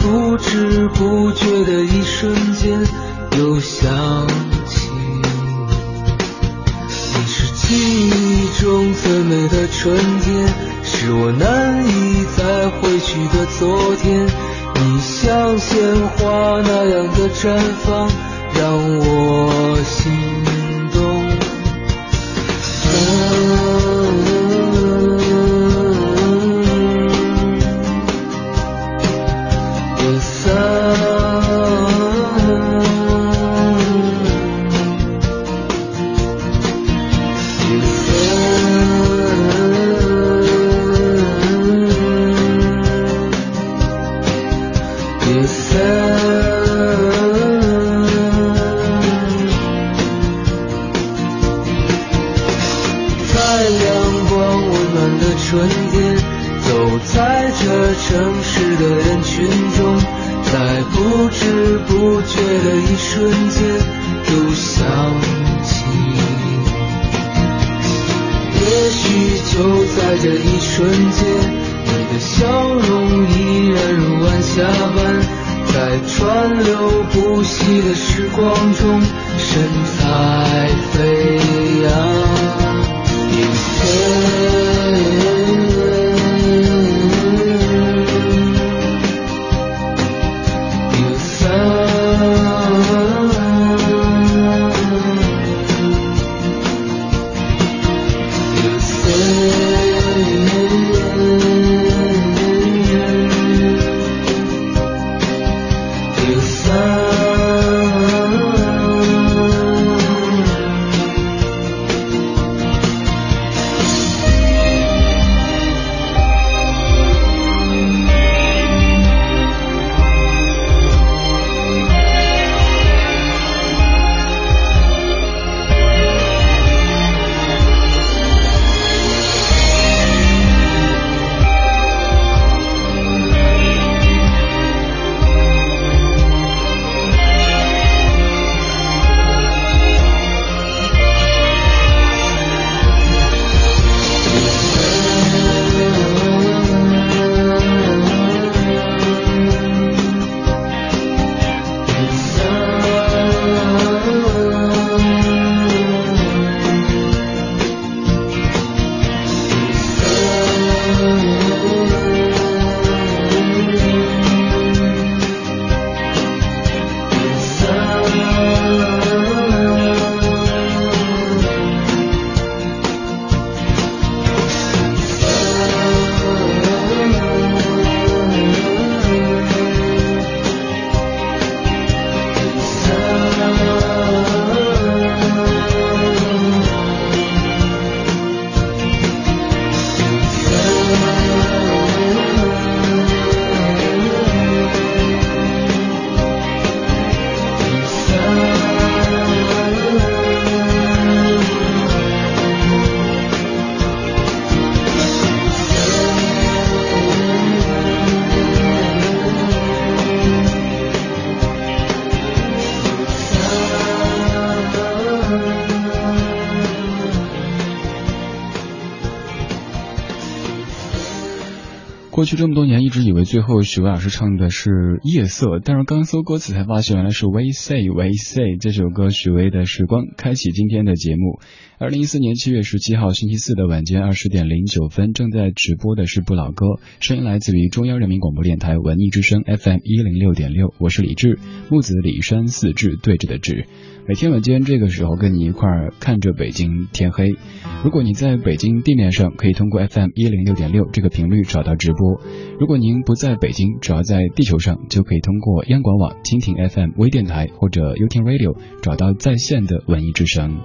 不知不觉的一瞬间，又想起你是记忆中最美的春天，是我难以再回去的昨天。你像鲜花那样的绽放，让我心。这么多年，一直以为最后许巍老师唱的是《夜色》，但是刚搜歌词才发现，原来是《We Say We Say》这首歌。许巍的时光开启今天的节目。二零一四年七月十七号星期四的晚间二十点零九分，正在直播的是不老歌，声音来自于中央人民广播电台文艺之声 FM 一零六点六。我是李志，木子李山四志对着的志。每天晚间这个时候跟你一块儿看着北京天黑。如果你在北京地面上，可以通过 FM 一零六点六这个频率找到直播；如果您不在北京，只要在地球上，就可以通过央广网、蜻蜓 FM 微电台或者 y o u t u b e Radio 找到在线的文艺之声。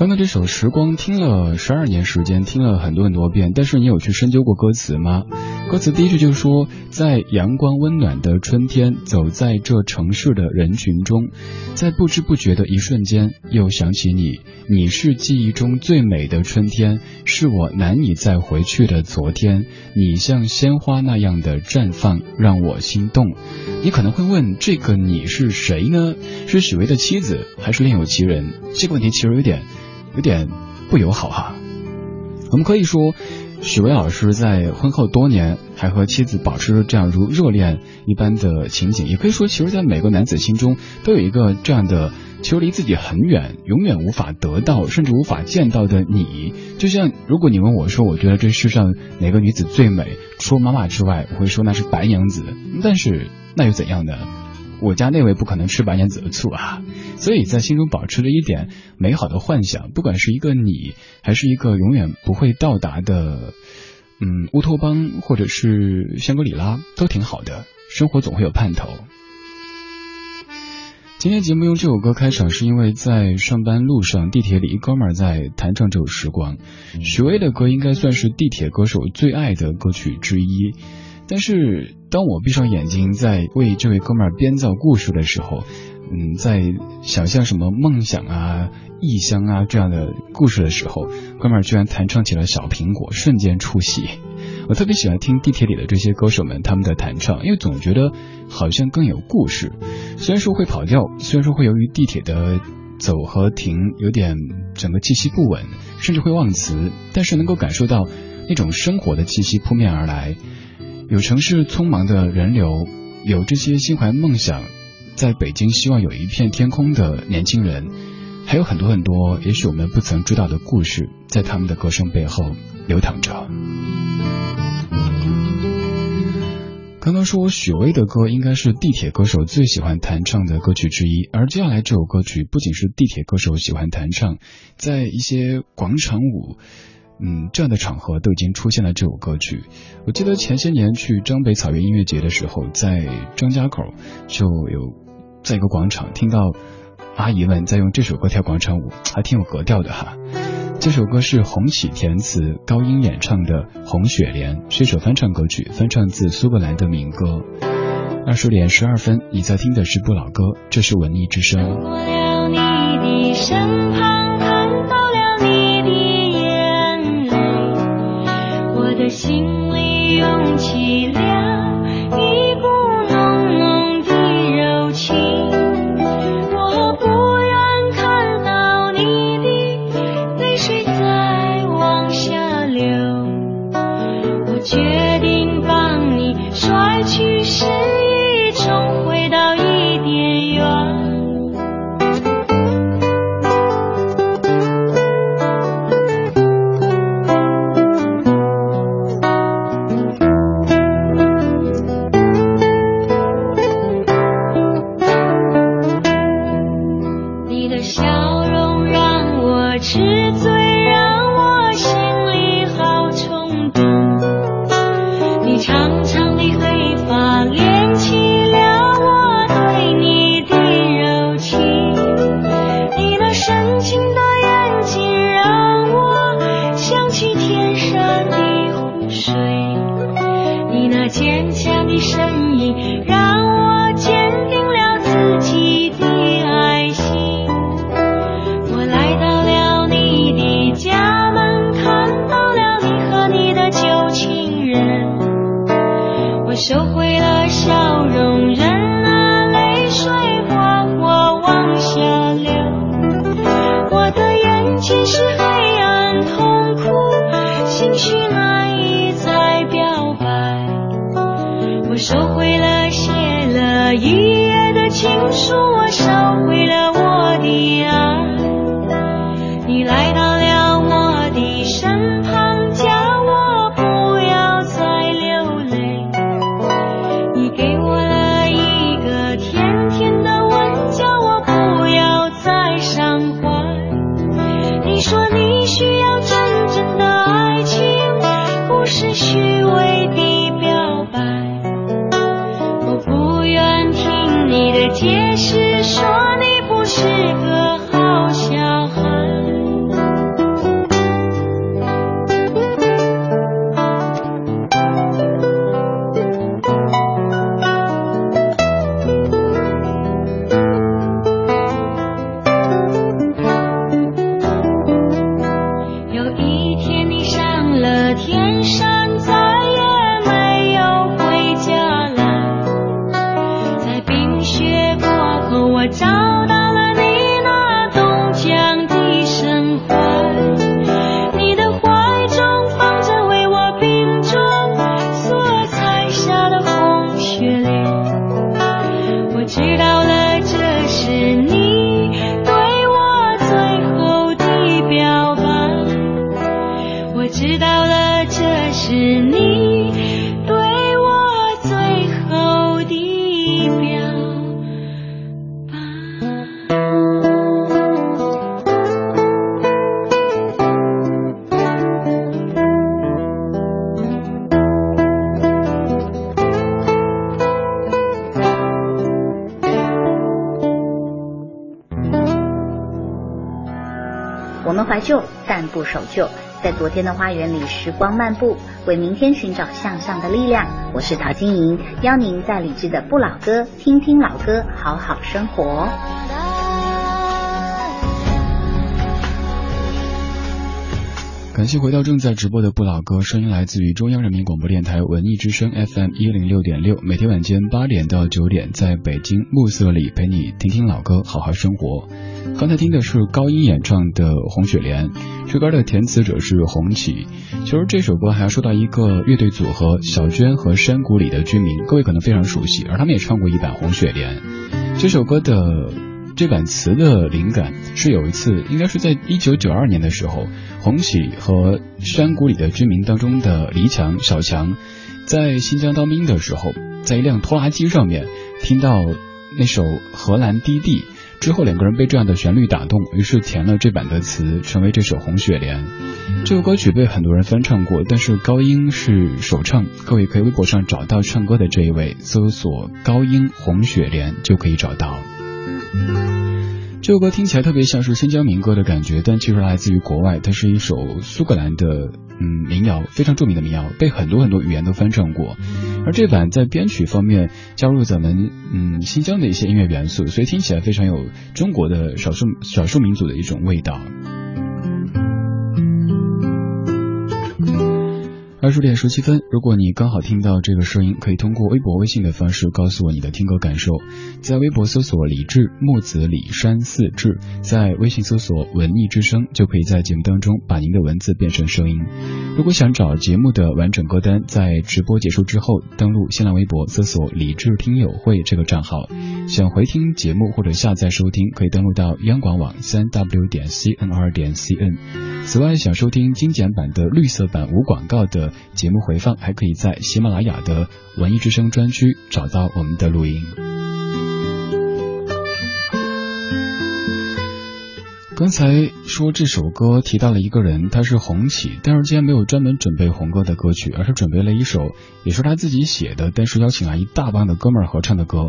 刚刚这首《时光》听了十二年时间，听了很多很多遍，但是你有去深究过歌词吗？歌词第一句就是说，在阳光温暖的春天，走在这城市的人群中，在不知不觉的一瞬间，又想起你。你是记忆中最美的春天，是我难以再回去的昨天。你像鲜花那样的绽放，让我心动。你可能会问，这个你是谁呢？是许巍的妻子，还是另有其人？这个问题其实有点。有点不友好哈，我们可以说，许巍老师在婚后多年还和妻子保持着这样如热恋一般的情景，也可以说，其实，在每个男子心中都有一个这样的，其实离自己很远，永远无法得到，甚至无法见到的你。就像如果你问我说，我觉得这世上哪个女子最美，除了妈妈之外，我会说那是白娘子。但是那又怎样呢？我家那位不可能吃白娘子的醋啊，所以在心中保持着一点美好的幻想，不管是一个你，还是一个永远不会到达的，嗯，乌托邦或者是香格里拉，都挺好的。生活总会有盼头。今天节目用这首歌开场，是因为在上班路上，地铁里一哥们儿在弹唱这首《时光》。许巍的歌应该算是地铁歌手最爱的歌曲之一。但是，当我闭上眼睛，在为这位哥们儿编造故事的时候，嗯，在想象什么梦想啊、异乡啊这样的故事的时候，哥们儿居然弹唱起了《小苹果》，瞬间出戏。我特别喜欢听地铁里的这些歌手们他们的弹唱，因为总觉得好像更有故事。虽然说会跑调，虽然说会由于地铁的走和停有点整个气息不稳，甚至会忘词，但是能够感受到那种生活的气息扑面而来。有城市匆忙的人流，有这些心怀梦想，在北京希望有一片天空的年轻人，还有很多很多，也许我们不曾知道的故事，在他们的歌声背后流淌着。刚刚说许巍的歌应该是地铁歌手最喜欢弹唱的歌曲之一，而接下来这首歌曲不仅是地铁歌手喜欢弹唱，在一些广场舞。嗯，这样的场合都已经出现了这首歌曲。我记得前些年去张北草原音乐节的时候，在张家口就有在一个广场听到阿姨们在用这首歌跳广场舞，还挺有格调的哈。这首歌是红起填词、高音演唱的《红雪莲》，是一首翻唱歌曲，翻唱自苏格兰的民歌。二十点十二分，你在听的是不老歌，这是文艺之声。天你上了天上，天的花园里时光漫步，为明天寻找向上的力量。我是陶晶莹，邀您在理智的不老歌听听老歌，好好生活。感谢回到正在直播的不老歌，声音来自于中央人民广播电台文艺之声 FM 一零六点六，每天晚间八点到九点，在北京暮色里陪你听听老歌，好好生活。刚才听的是高音演唱的《红雪莲》，这歌的填词者是洪启。其实这首歌还要说到一个乐队组合小娟和山谷里的居民，各位可能非常熟悉，而他们也唱过一版《红雪莲》。这首歌的这版词的灵感是有一次，应该是在一九九二年的时候，洪启和山谷里的居民当中的黎强、小强，在新疆当兵的时候，在一辆拖拉机上面听到那首《荷兰低地》之后，两个人被这样的旋律打动，于是填了这版的词，成为这首《红雪莲》。这首歌曲被很多人翻唱过，但是高音是首唱，各位可以微博上找到唱歌的这一位，搜索“高音红雪莲”就可以找到。这首歌听起来特别像是新疆民歌的感觉，但其实来自于国外，它是一首苏格兰的嗯民谣，非常著名的民谣，被很多很多语言都翻唱过。而这版在编曲方面加入咱们嗯新疆的一些音乐元素，所以听起来非常有中国的少数少数民族的一种味道。二十点十七分，如果你刚好听到这个声音，可以通过微博、微信的方式告诉我你的听歌感受。在微博搜索“李志木子李山四志”，在微信搜索“文艺之声”，就可以在节目当中把您的文字变成声音。如果想找节目的完整歌单，在直播结束之后，登录新浪微博搜索“李志听友会”这个账号。想回听节目或者下载收听，可以登录到央广网三 w 点 cnr 点 cn。此外，想收听精简版的绿色版无广告的节目回放，还可以在喜马拉雅的文艺之声专区找到我们的录音。刚才说这首歌提到了一个人，他是红起，但是今天没有专门准备红歌的歌曲，而是准备了一首也是他自己写的，但是邀请了一大帮的哥们儿合唱的歌。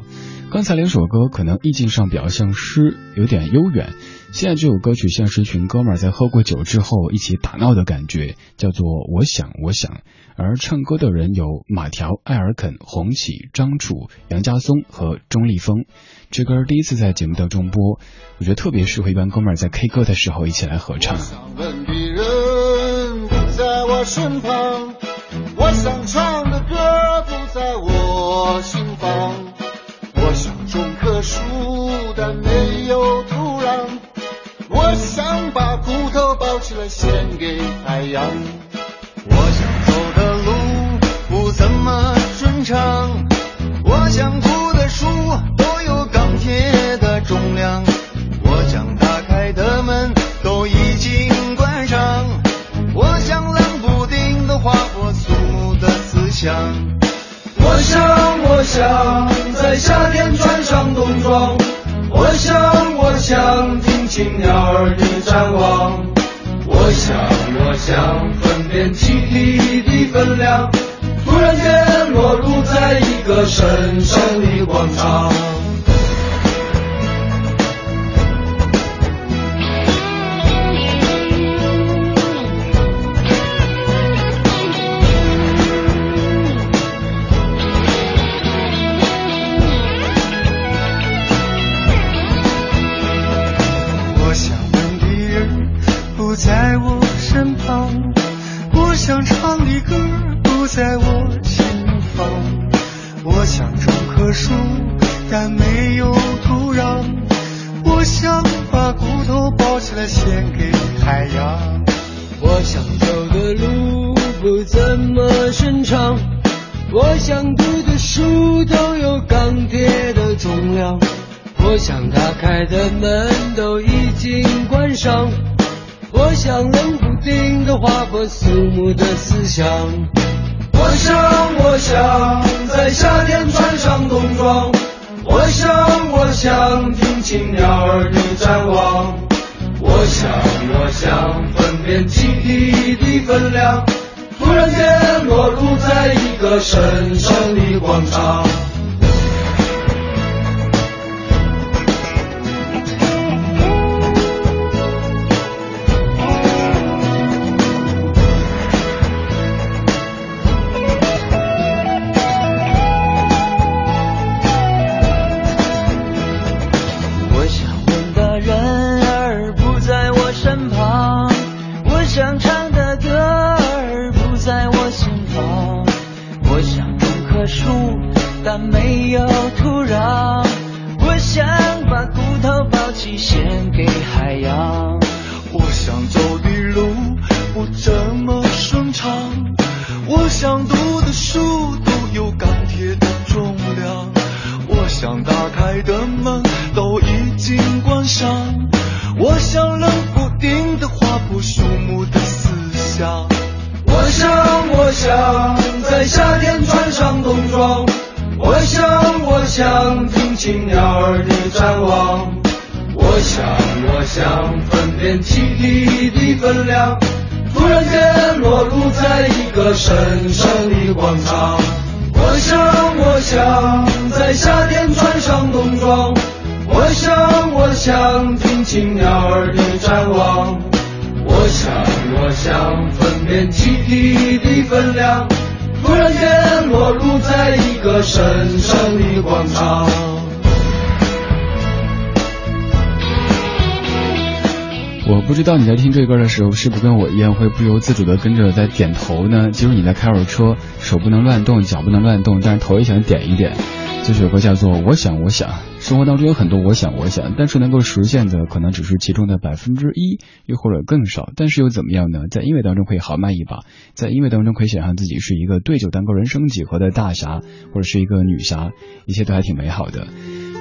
刚才两首歌可能意境上比较像诗，有点悠远。现在这首歌曲像是一群哥们儿在喝过酒之后一起打闹的感觉，叫做《我想我想》。而唱歌的人有马条、艾尔肯、洪启、张楚、杨家松和钟立风。这歌第一次在节目当中播，我觉得特别适合一般哥们儿在 K 歌的时候一起来合唱。我想问的人不在我身旁，我想唱的歌不在我心房。我想种棵树，但没有献给太阳。我想走的路不怎么顺畅，我想哭的书都有钢铁的重量。我想打开的门都已经关上。我想冷不丁的划破肃穆的思想。我想，我想在夏天穿上冬装。我想，我想听清鸟儿的展望。我想，我想分辨气体的分量。突然间落入在一个神圣的广场。知道你在听这歌的时候，是不是跟我一样会不由自主的跟着在点头呢？即使你在开会车，手不能乱动，脚不能乱动，但是头也想点一点。这首歌叫做《我想我想》。生活当中有很多我想我想，但是能够实现的可能只是其中的百分之一，又或者更少。但是又怎么样呢？在音乐当中可以豪迈一把，在音乐当中可以想象自己是一个对酒当歌、人生几何的大侠，或者是一个女侠，一切都还挺美好的。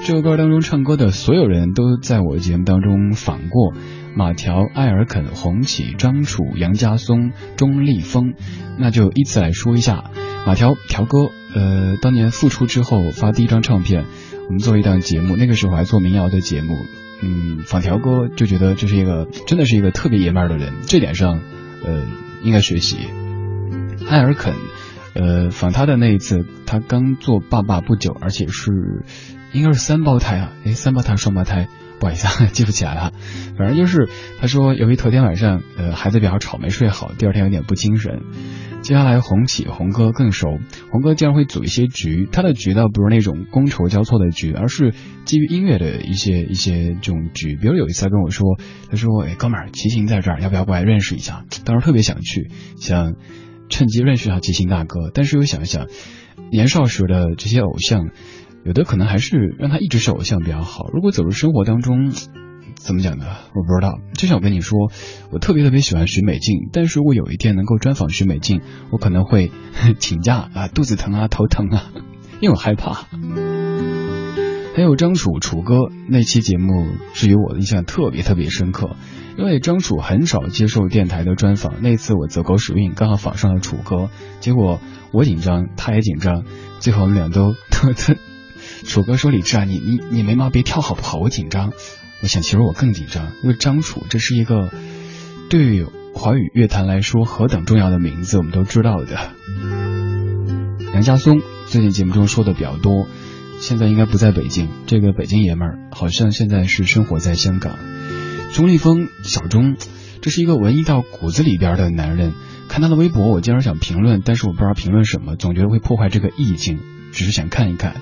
这首歌当中唱歌的所有人都在我的节目当中访过。马条、艾尔肯、洪启、张楚、杨家松、钟立风，那就依次来说一下。马条条哥，呃，当年复出之后发第一张唱片，我们做一档节目，那个时候还做民谣的节目，嗯，访条哥就觉得这是一个真的是一个特别爷们儿的人，这点上，呃，应该学习。艾尔肯，呃，访他的那一次，他刚做爸爸不久，而且是应该是三胞胎啊，诶，三胞胎双胞胎。不好意思，记不起来了。反正就是他说，由于头天晚上呃孩子比较吵没睡好，第二天有点不精神。接下来红起红哥更熟，红哥经常会组一些局，他的局倒不是那种觥筹交错的局，而是基于音乐的一些一些这种局。比如有一次他跟我说，他说：“哎，哥们儿，齐秦在这儿，要不要过来认识一下？”当时特别想去，想趁机认识一下齐秦大哥，但是又想一想，年少时的这些偶像。有的可能还是让他一直是偶像比较好。如果走入生活当中，怎么讲呢？我不知道。就像我跟你说，我特别特别喜欢徐美静，但是如果有一天能够专访徐美静，我可能会 请假啊，肚子疼啊，头疼啊，因为我害怕。还有张楚楚哥那期节目，至于我的印象特别特别深刻，因为张楚很少接受电台的专访。那次我走狗屎运，刚好访上了楚哥，结果我紧张，他也紧张，最后我们俩都都都。楚哥说：“李志啊，你你你眉毛别跳好不好？我紧张。”我想，其实我更紧张，因为张楚这是一个对华语乐坛来说何等重要的名字，我们都知道的。杨家松最近节目中说的比较多，现在应该不在北京。这个北京爷们儿好像现在是生活在香港。钟立风，小钟，这是一个文艺到骨子里边的男人。看他的微博，我经常想评论，但是我不知道评论什么，总觉得会破坏这个意境，只是想看一看。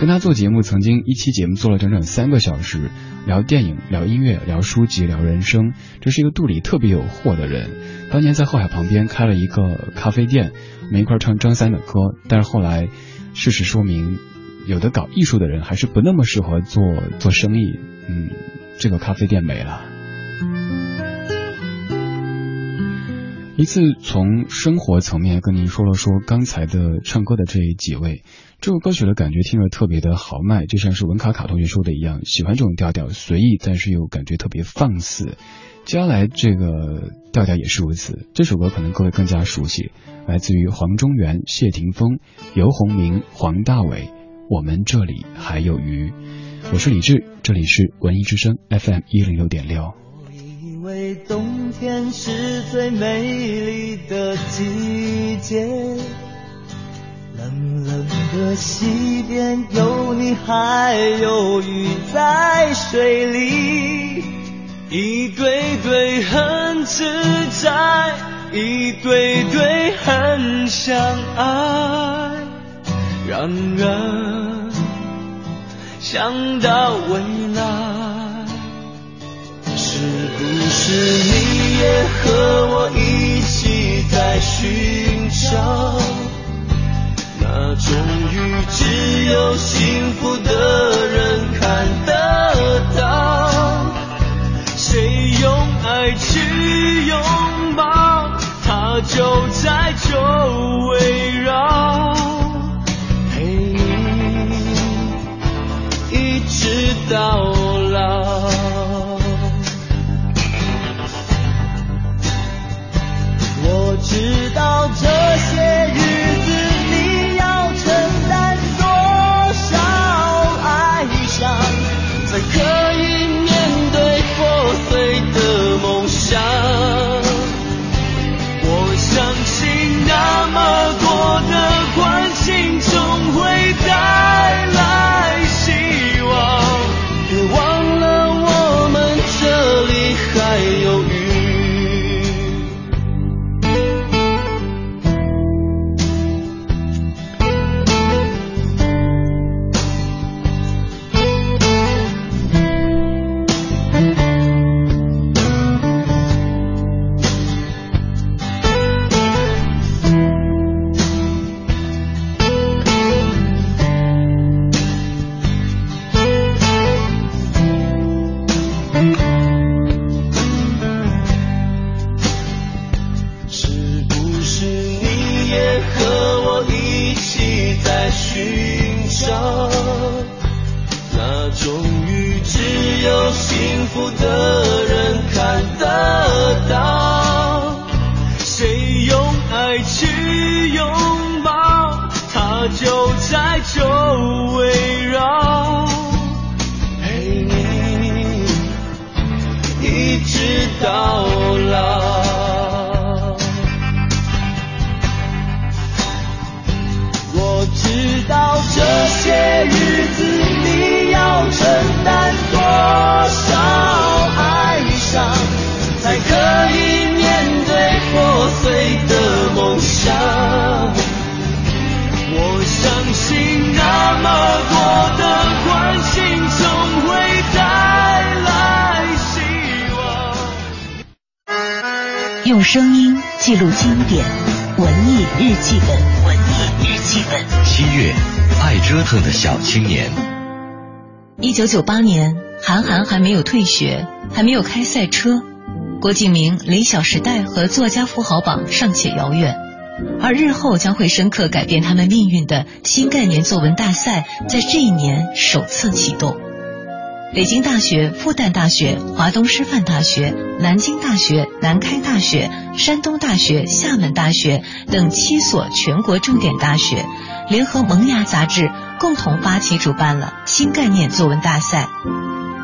跟他做节目，曾经一期节目做了整整三个小时，聊电影、聊音乐、聊书籍、聊人生。这是一个肚里特别有货的人。当年在后海旁边开了一个咖啡店，我们一块唱张三的歌。但是后来，事实说明，有的搞艺术的人还是不那么适合做做生意。嗯，这个咖啡店没了。一次从生活层面跟您说了说刚才的唱歌的这几位。这首歌曲的感觉听着特别的豪迈，就像是文卡卡同学说的一样，喜欢这种调调，随意，但是又感觉特别放肆。接下来这个调调也是如此。这首歌可能各位更加熟悉，来自于黄中原、谢霆锋、游鸿明、黄大炜。我们这里还有鱼。我是李志，这里是文艺之声 FM 一零六点六。为冬天是最美丽的季节。冷冷的溪边有你，还有鱼在水里，一对对很自在，一对对很相爱。让人想到未来，是不是你也和我一起在寻找？那终于只有幸福用声音记录经典，文艺日记本，文艺日记本。七月，爱折腾的小青年。一九九八年，韩寒还没有退学，还没有开赛车，郭敬明离《小时代》和作家富豪榜尚且遥远。而日后将会深刻改变他们命运的新概念作文大赛，在这一年首次启动。北京大学、复旦大学、华东师范大学、南京大学、南开大学、山东大学、厦门大学等七所全国重点大学，联合《萌芽》杂志，共同发起主办了新概念作文大赛，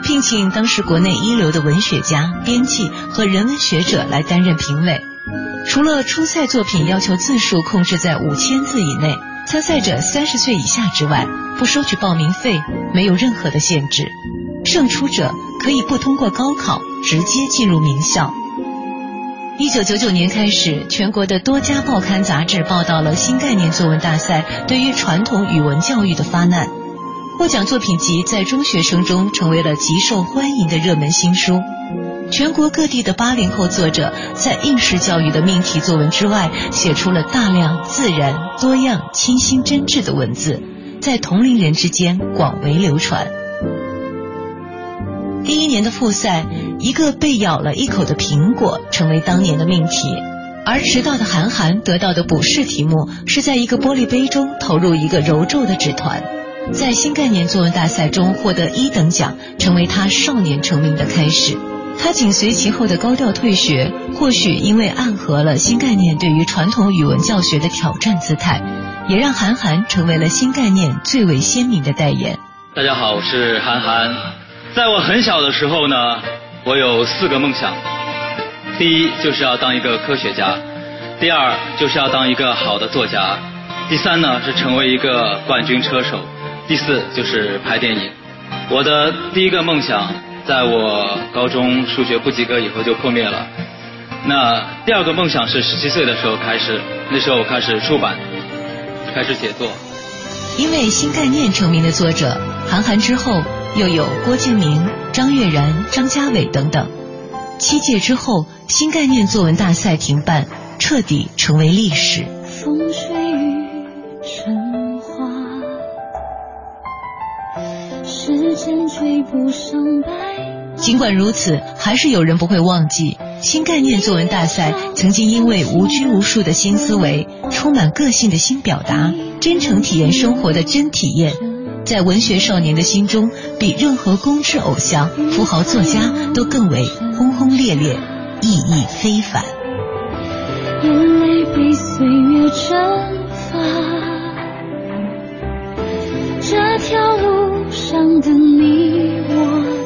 聘请当时国内一流的文学家、编辑和人文学者来担任评委。除了初赛作品要求字数控制在五千字以内，参赛者三十岁以下之外，不收取报名费，没有任何的限制。胜出者可以不通过高考，直接进入名校。一九九九年开始，全国的多家报刊杂志报道了新概念作文大赛对于传统语文教育的发难。获奖作品集在中学生中成为了极受欢迎的热门新书。全国各地的八零后作者在应试教育的命题作文之外，写出了大量自然、多样、清新、真挚的文字，在同龄人之间广为流传。复赛，一个被咬了一口的苹果成为当年的命题，而迟到的韩寒得到的补试题目是在一个玻璃杯中投入一个揉皱的纸团，在新概念作文大赛中获得一等奖，成为他少年成名的开始。他紧随其后的高调退学，或许因为暗合了新概念对于传统语文教学的挑战姿态，也让韩寒成为了新概念最为鲜明的代言。大家好，我是韩寒。在我很小的时候呢，我有四个梦想。第一就是要当一个科学家，第二就是要当一个好的作家，第三呢是成为一个冠军车手，第四就是拍电影。我的第一个梦想，在我高中数学不及格以后就破灭了。那第二个梦想是十七岁的时候开始，那时候我开始出版，开始写作。因为新概念成名的作者韩寒之后。又有郭敬明、张悦然、张家伟等等。七届之后，新概念作文大赛停办，彻底成为历史。风吹雨成花，时间追不上白。尽管如此，还是有人不会忘记，新概念作文大赛曾经因为无拘无束的新思维、充满个性的新表达、真诚体验生活的真体验。在文学少年的心中，比任何公知偶像、富豪作家都更为轰轰烈烈、意义非凡。眼泪被岁月蒸发，这条路上的你我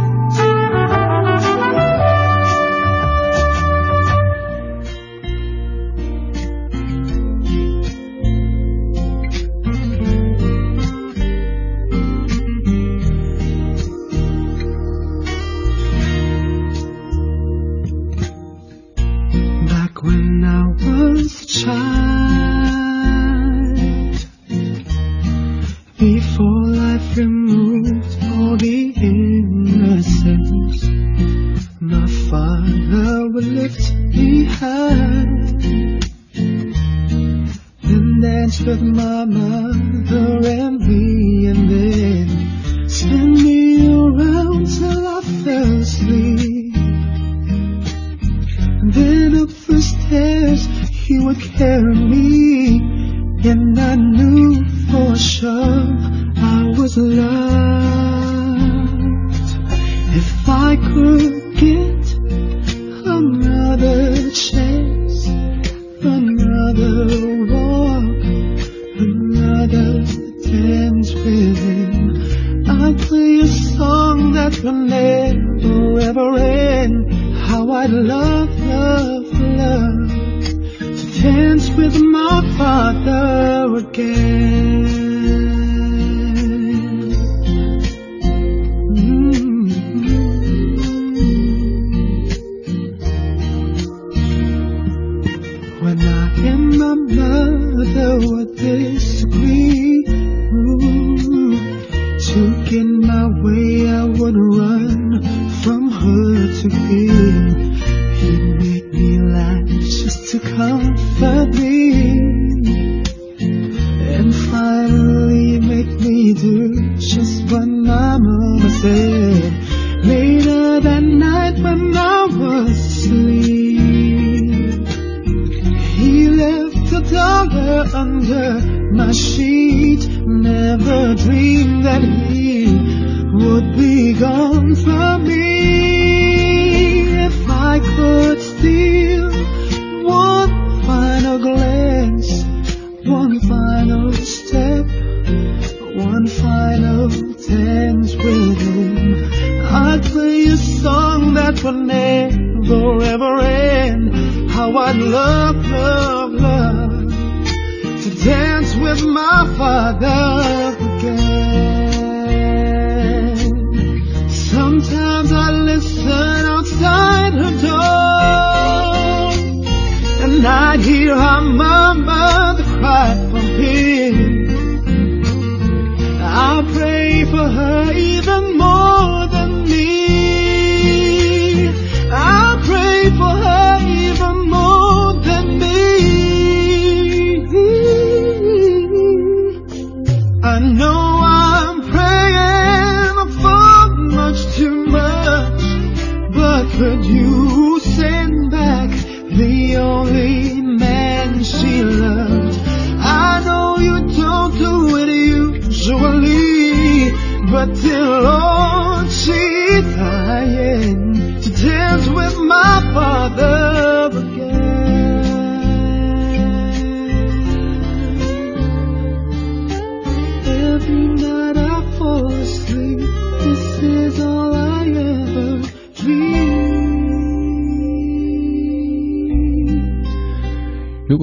said later that night when I was asleep. He left a dollar under my sheet. Never dreamed that he would be gone from me. Love, love, love to dance with my father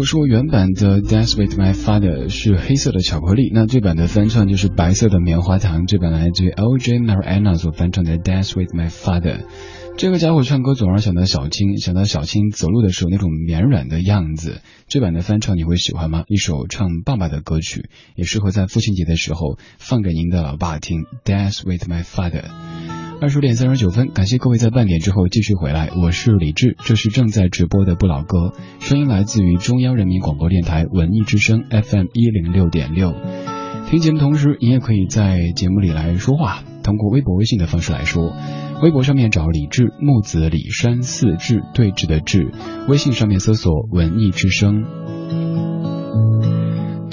说原版的《Dance with My Father》是黑色的巧克力，那这版的翻唱就是白色的棉花糖。这版来自于 L.J. Mariana 所翻唱的《Dance with My Father》。这个家伙唱歌总让想到小青，想到小青走路的时候那种绵软的样子。这版的翻唱你会喜欢吗？一首唱爸爸的歌曲，也适合在父亲节的时候放给您的老爸听。《Dance with My Father》。二十点三十九分，感谢各位在半点之后继续回来，我是李志，这是正在直播的不老歌，声音来自于中央人民广播电台文艺之声 FM 一零六点六。听节目同时，你也可以在节目里来说话，通过微博、微信的方式来说。微博上面找李志，木子李山四志对峙的志，微信上面搜索文艺之声。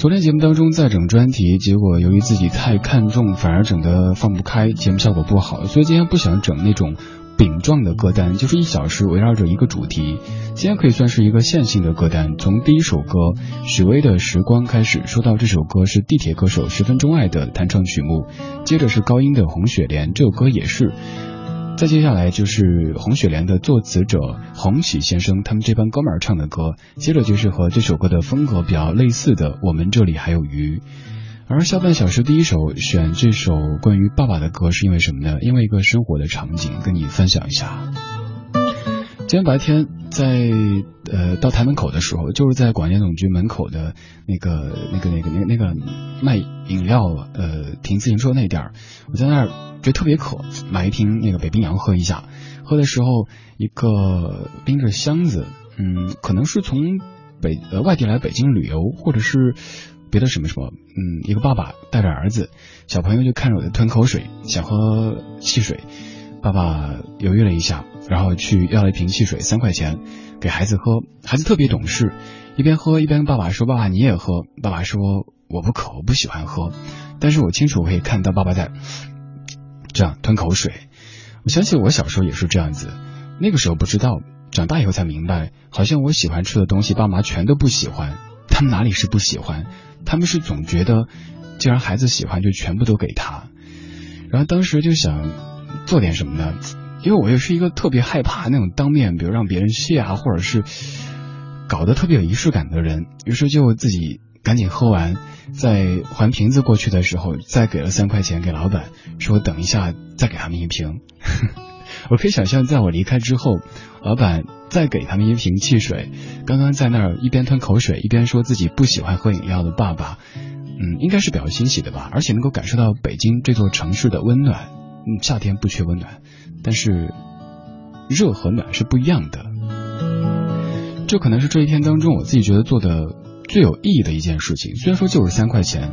昨天节目当中在整专题，结果由于自己太看重，反而整得放不开，节目效果不好，所以今天不想整那种饼状的歌单，就是一小时围绕着一个主题。今天可以算是一个线性的歌单，从第一首歌许巍的《时光》开始，说到这首歌是地铁歌手十分钟爱的弹唱曲目，接着是高音的《红雪莲》，这首歌也是。再接下来就是红雪莲的作词者红喜先生他们这帮哥们儿唱的歌，接着就是和这首歌的风格比较类似的《我们这里还有鱼》。而下半小时第一首选这首关于爸爸的歌是因为什么呢？因为一个生活的场景跟你分享一下。今天白天在呃到台门口的时候，就是在广电总局门口的那个那个那个那个那个卖饮料呃停自行车那点儿，我在那儿觉得特别渴，买一瓶那个北冰洋喝一下。喝的时候，一个拎着箱子，嗯，可能是从北呃外地来北京旅游，或者是别的什么什么，嗯，一个爸爸带着儿子，小朋友就看着我在吞口水，想喝汽水。爸爸犹豫了一下，然后去要了一瓶汽水，三块钱，给孩子喝。孩子特别懂事，一边喝一边跟爸爸说：“爸爸你也喝。”爸爸说：“我不渴，我不喜欢喝。”但是我清楚可以看到爸爸在这样吞口水。我想起我小时候也是这样子，那个时候不知道，长大以后才明白，好像我喜欢吃的东西，爸妈全都不喜欢。他们哪里是不喜欢？他们是总觉得，既然孩子喜欢，就全部都给他。然后当时就想。做点什么呢？因为我又是一个特别害怕那种当面，比如让别人谢啊，或者是搞得特别有仪式感的人，于是就自己赶紧喝完，在还瓶子过去的时候，再给了三块钱给老板，说等一下再给他们一瓶。我可以想象，在我离开之后，老板再给他们一瓶汽水，刚刚在那儿一边吞口水一边说自己不喜欢喝饮料的爸爸，嗯，应该是比较欣喜的吧，而且能够感受到北京这座城市的温暖。嗯，夏天不缺温暖，但是热和暖是不一样的。这可能是这一天当中我自己觉得做的最有意义的一件事情。虽然说就是三块钱，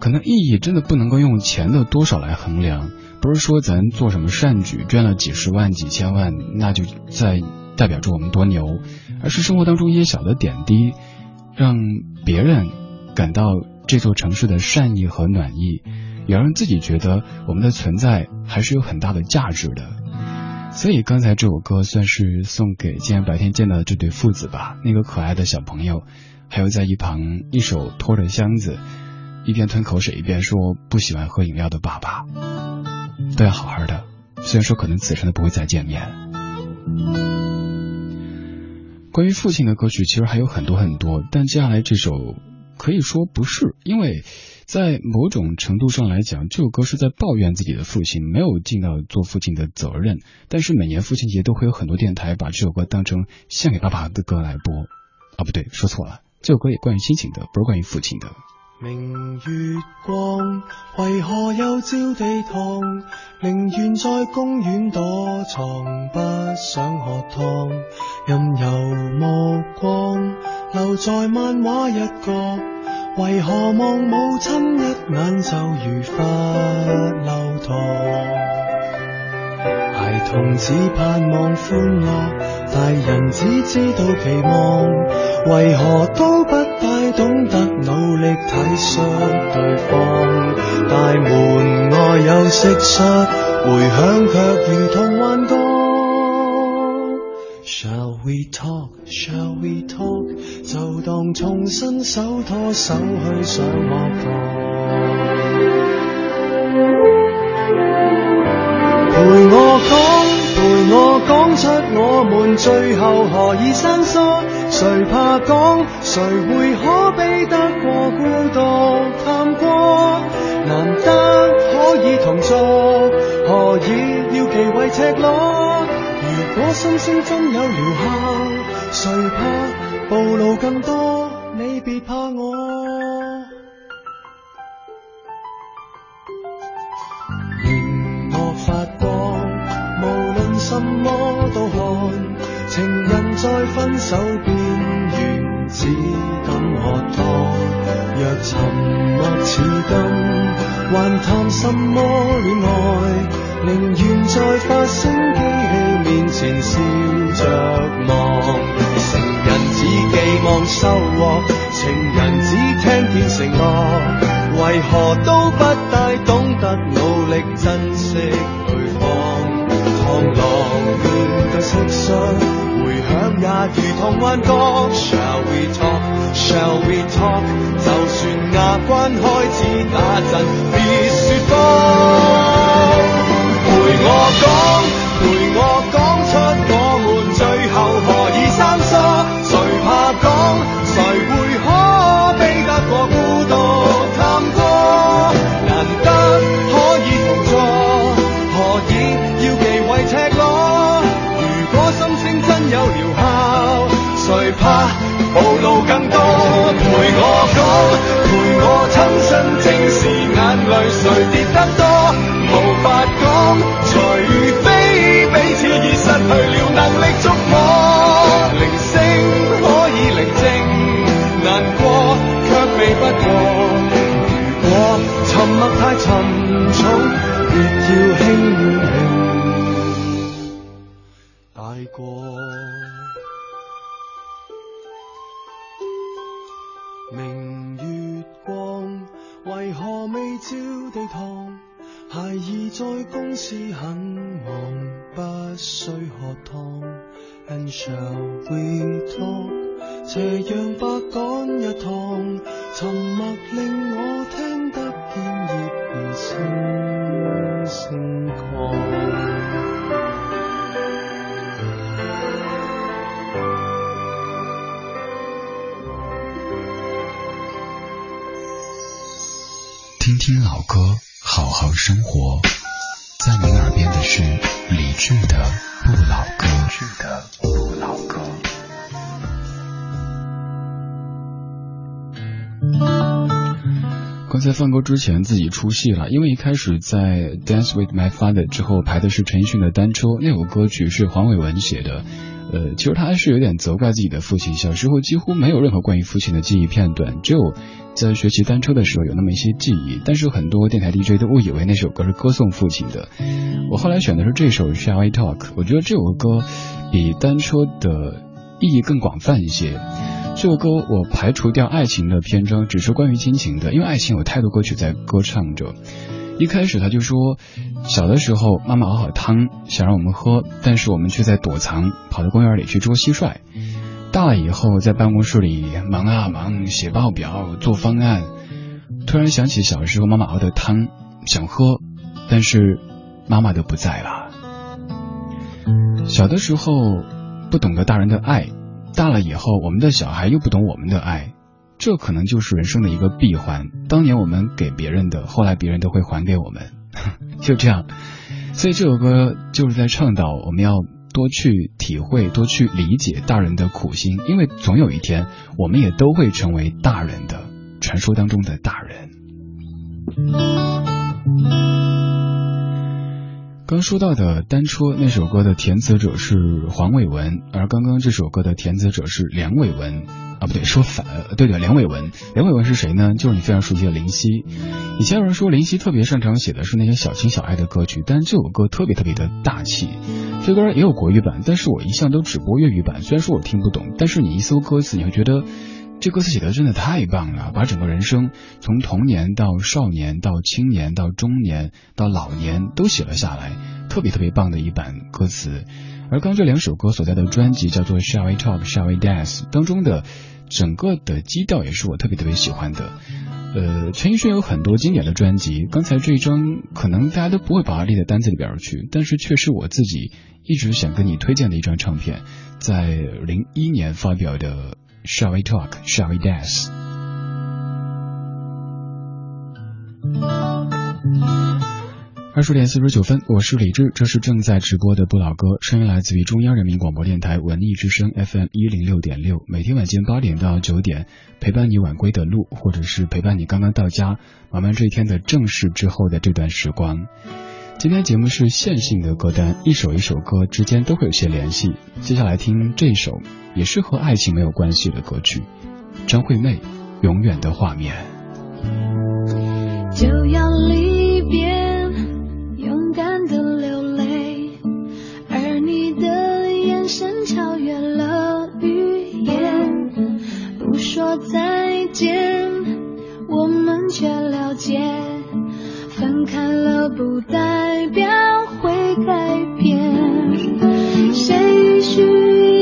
可能意义真的不能够用钱的多少来衡量。不是说咱做什么善举捐了几十万、几千万，那就在代表着我们多牛，而是生活当中一些小的点滴，让别人感到这座城市的善意和暖意，也让自己觉得我们的存在还是有很大的价值的。所以刚才这首歌算是送给今天白天见到的这对父子吧，那个可爱的小朋友，还有在一旁一手托着箱子，一边吞口水一边说不喜欢喝饮料的爸爸，都要好好的。虽然说可能此生都不会再见面。关于父亲的歌曲其实还有很多很多，但接下来这首可以说不是，因为在某种程度上来讲，这首歌是在抱怨自己的父亲没有尽到做父亲的责任。但是每年父亲节都会有很多电台把这首歌当成献给爸爸的歌来播。啊，不对，说错了，这首歌也关于亲情的，不是关于父亲的。明月光，为何又照地堂？宁愿在公园躲藏，不想喝汤。任由目光留在漫画一角，为何望母亲一眼就如罰留堂？孩童只盼望欢乐，大人只知道期望，为何都不太懂得努力体恤对方？大门外有蟋蟀，回响却如同幻觉。Shall we talk? Shall we talk? 就當重新手拖手去上學堂。陪我講，陪我講出我們最後何以生疏？誰怕講？誰會可比得過孤獨探過？難得可以同坐，何以要忌諱赤裸？如果心声真有疗效，誰怕暴露更多？你別怕我。荧幕發光，無論什麼都看。情人在分手边缘，只敢喝湯。若沉默似金，還談什麼戀愛？寧願在發聲機器面前笑着望。成人只寄望收获，情人只聽見承諾，為何都不大懂得努力珍惜对方？螳螂面對蟋蟀，回響也如同幻觉。Shall we talk? Shall we talk? 就算牙關開始打震，別說謊。我讲，陪我讲刚才放歌之前自己出戏了，因为一开始在《Dance with My Father》之后排的是陈奕迅的《单车》，那首歌曲是黄伟文写的。呃，其实他还是有点责怪自己的父亲，小时候几乎没有任何关于父亲的记忆片段，只有在学骑单车的时候有那么一些记忆。但是很多电台 DJ 都误以为那首歌是歌颂父亲的。我后来选的是这首《Shall We Talk》，我觉得这首歌比单车的意义更广泛一些。这首歌我排除掉爱情的篇章，只是关于亲情的，因为爱情有太多歌曲在歌唱着。一开始他就说，小的时候妈妈熬好汤想让我们喝，但是我们却在躲藏，跑到公园里去捉蟋蟀。大了以后在办公室里忙啊忙，写报表做方案，突然想起小时候妈妈熬的汤，想喝，但是妈妈都不在了。小的时候不懂得大人的爱，大了以后我们的小孩又不懂我们的爱。这可能就是人生的一个闭环。当年我们给别人的，后来别人都会还给我们，就这样。所以这首歌就是在倡导我们要多去体会、多去理解大人的苦心，因为总有一天我们也都会成为大人的传说当中的大人。刚说到的《单车》那首歌的填词者是黄伟文，而刚刚这首歌的填词者是梁伟文。啊，不对，说反了，对对，梁伟文，梁伟文是谁呢？就是你非常熟悉的林夕。以前有人说林夕特别擅长写的是那些小情小爱的歌曲，但这首歌特别特别的大气。这歌也有国语版，但是我一向都只播粤语版。虽然说我听不懂，但是你一搜歌词，你会觉得这歌词写的真的太棒了，把整个人生从童年到少年到青年到中年到老年都写了下来，特别特别棒的一版歌词。而刚这两首歌所在的专辑叫做 Shall We Talk, Shall We Dance 当中的整个的基调也是我特别特别喜欢的。呃，陈奕迅有很多经典的专辑，刚才这一张可能大家都不会把它列在单子里边去，但是却是我自己一直想跟你推荐的一张唱片，在零一年发表的 Shall We Talk, Shall We Dance。二十点四十九分，我是李志，这是正在直播的不老歌，声音来自于中央人民广播电台文艺之声 FM 一零六点六，每天晚间八点到九点，陪伴你晚归的路，或者是陪伴你刚刚到家，忙完这一天的正事之后的这段时光。今天节目是线性的歌单，一首一首歌之间都会有些联系。接下来听这首也是和爱情没有关系的歌曲，张惠妹《永远的画面》。就要离别。勇敢的流泪，而你的眼神超越了语言，不说再见，我们却了解，分开了不代表会改变，谁需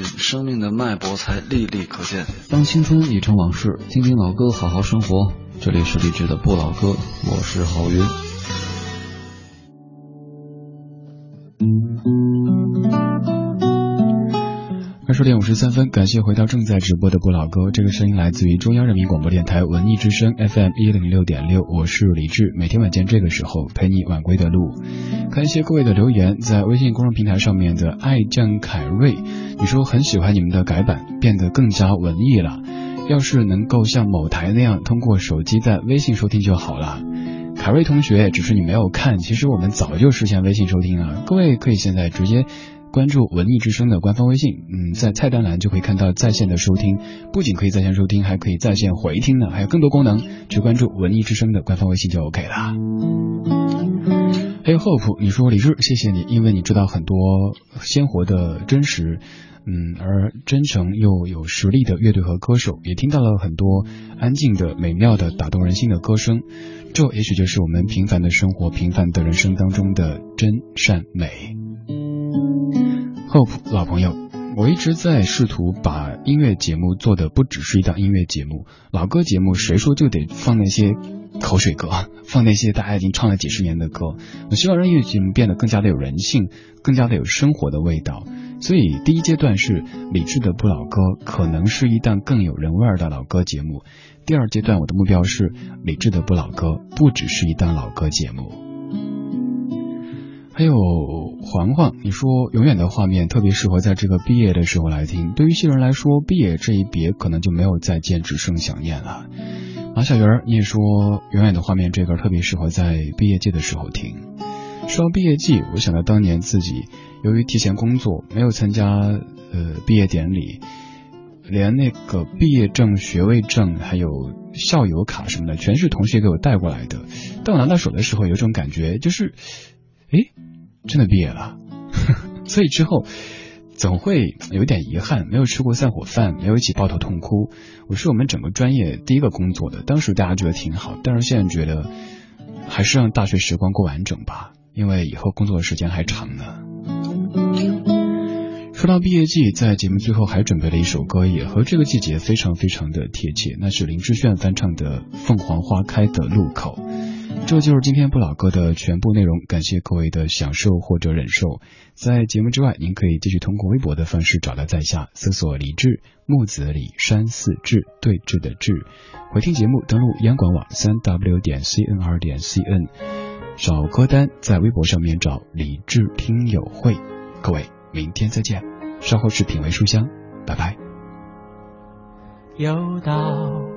生命的脉搏才历历可见。当青春已成往事，听听老歌，好好生活。这里是励志的不老歌，我是郝云。二十点五十三分，感谢回到正在直播的不老哥。这个声音来自于中央人民广播电台文艺之声 FM 一零六点六，我是李志。每天晚间这个时候陪你晚归的路。感谢各位的留言，在微信公众平台上面的爱将凯瑞，你说很喜欢你们的改版，变得更加文艺了。要是能够像某台那样通过手机在微信收听就好了。凯瑞同学，只是你没有看，其实我们早就实现微信收听了。各位可以现在直接。关注文艺之声的官方微信，嗯，在菜单栏就可以看到在线的收听，不仅可以在线收听，还可以在线回听呢，还有更多功能。去关注文艺之声的官方微信就 OK 了。还有 Hope，你说李志，谢谢你，因为你知道很多鲜活的真实，嗯，而真诚又有实力的乐队和歌手，也听到了很多安静的、美妙的、打动人心的歌声。这也许就是我们平凡的生活、平凡的人生当中的真善美。Hope 老朋友，我一直在试图把音乐节目做的不只是一档音乐节目，老歌节目谁说就得放那些口水歌，放那些大家已经唱了几十年的歌？我希望让音乐节目变得更加的有人性，更加的有生活的味道。所以第一阶段是理智的不老歌，可能是一档更有人味儿的老歌节目。第二阶段我的目标是理智的不老歌，不只是一档老歌节目。还有黄黄，你说永远的画面特别适合在这个毕业的时候来听。对于一些人来说，毕业这一别可能就没有再见，只剩想念了。马小圆，你也说永远的画面这歌特别适合在毕业季的时候听。说到毕业季，我想到当年自己由于提前工作，没有参加呃毕业典礼，连那个毕业证、学位证还有校友卡什么的，全是同学给我带过来的。当我拿到手的时候，有种感觉就是。诶，真的毕业了，所以之后总会有点遗憾，没有吃过散伙饭，没有一起抱头痛哭。我是我们整个专业第一个工作的，当时大家觉得挺好，但是现在觉得还是让大学时光过完整吧，因为以后工作的时间还长呢。说到毕业季，在节目最后还准备了一首歌，也和这个季节非常非常的贴切，那是林志炫翻唱的《凤凰花开的路口》。这就是今天不老歌的全部内容，感谢各位的享受或者忍受。在节目之外，您可以继续通过微博的方式找到在下，搜索李志木子李山寺志对峙的志，回听节目登录央广网三 w 点 cnr 点 cn，找歌单在微博上面找李志听友会。各位，明天再见，稍后是品味书香，拜拜。又到。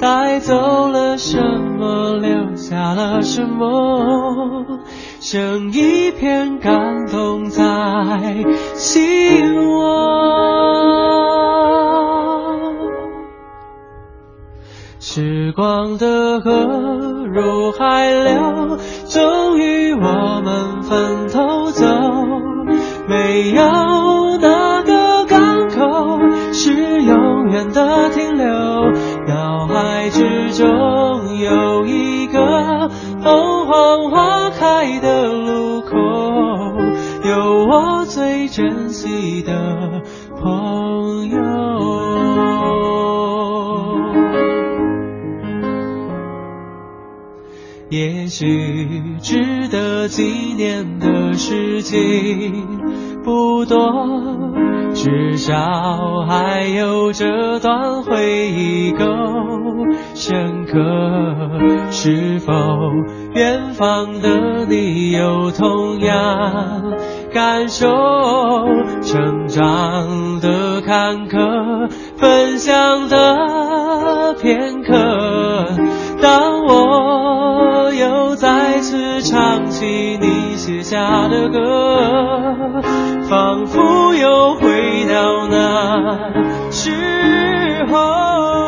带走了什么，留下了什么？剩一片感动在心窝。时光的河入海流，终于我们分头走。没有哪个港口是永远的停留。脑海之中有一个凤凰花开的路口，有我最珍惜的朋友。也许值得纪念的事情不多。至少还有这段回忆够深刻，是否远方的你有同样感受？成长的坎坷，分享的。片刻。当我又再次唱起你写下的歌，仿佛又回到那时候。